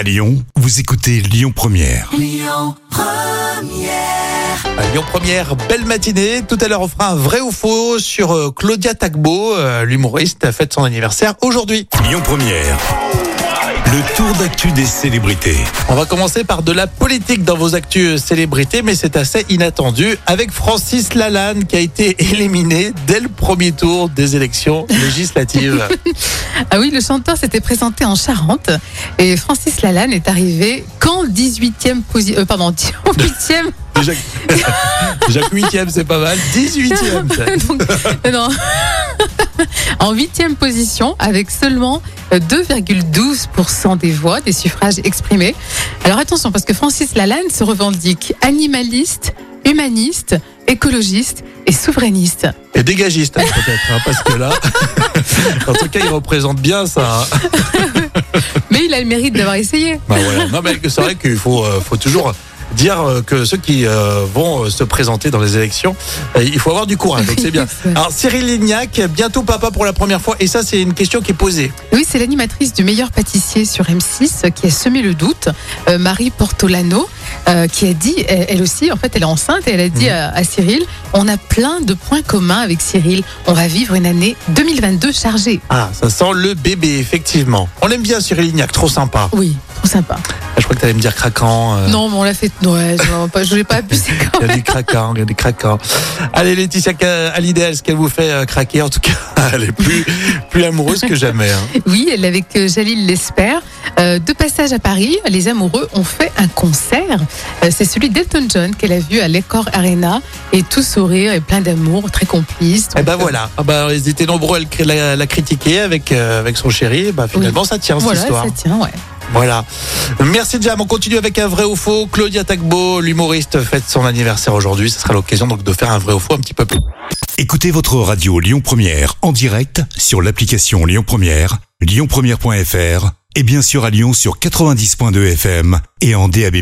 À Lyon, vous écoutez Lyon Première. À Lyon Première, belle matinée. Tout à l'heure, on fera un vrai ou faux sur euh, Claudia Tagbo, euh, l'humoriste, fête son anniversaire aujourd'hui. Lyon Première. Le tour d'actu des célébrités. On va commencer par de la politique dans vos actus célébrités, mais c'est assez inattendu avec Francis Lalanne qui a été éliminé dès le premier tour des élections législatives. Ah oui, le chanteur s'était présenté en Charente et Francis Lalanne est arrivé qu'en 18e position. pardon, 8e. Déjà, déjà que huitième, c'est pas mal. 18e. ça. Donc, euh, non. En huitième position avec seulement euh, 2,12% des voix, des suffrages exprimés. Alors attention, parce que Francis Lalanne se revendique animaliste, humaniste, écologiste et souverainiste. Et dégagiste, hein, peut-être, hein, parce que là, en tout cas, il représente bien ça. hein. Mais il a le mérite d'avoir essayé. Bah voilà. Non, mais c'est vrai qu'il faut, euh, faut toujours dire euh, que ceux qui euh, vont euh, se présenter dans les élections, il faut avoir du courage. Donc c'est bien. Alors Cyril Lignac, bientôt papa pour la première fois, et ça c'est une question qui est posée. Oui, c'est l'animatrice du meilleur pâtissier sur M6 qui a semé le doute, euh, Marie Portolano, euh, qui a dit, elle, elle aussi, en fait, elle est enceinte et elle a dit Mhm. à, à Cyril, on a plein de points communs avec Cyril. On va vivre une année 2022 chargée. Ah, ça sent le bébé, effectivement. On aime bien Cyril Lignac, trop sympa. Oui, trop sympa. Crois que tu allais me dire craquant. euh, Non, mais on l'a fait. Ouais, je je l'ai pas abusé quand Il y a même. des craquants, il y a des craquants. Allez, Laetitia Ca- Hallyday, est-ce qu'elle vous fait euh, craquer? En tout cas, elle est plus, plus amoureuse que jamais. hein. Oui, elle est avec euh, Jalil l'espère. Euh, de passage à Paris, les amoureux ont fait un concert. Euh, c'est celui d'Elton John qu'elle a vu à l'Ecor Arena et tout sourire et plein d'amour, très complice. Eh Donc, ben voilà. Ah ben, ils étaient nombreux à la, la critiquer avec, avec son chéri. Bah, finalement, ça tient Voilà, cette histoire. ça tient, ouais. Voilà. Merci Jam. On continue avec un vrai ou faux. Claudia Tagbo, l'humoriste, fête son anniversaire aujourd'hui. Ce sera l'occasion donc de faire un vrai ou faux un petit peu plus. Écoutez votre radio Lyon Première en direct sur l'application Lyon Première, lyonpremière.fr et bien sûr à Lyon sur 90.2 FM et en DAB+.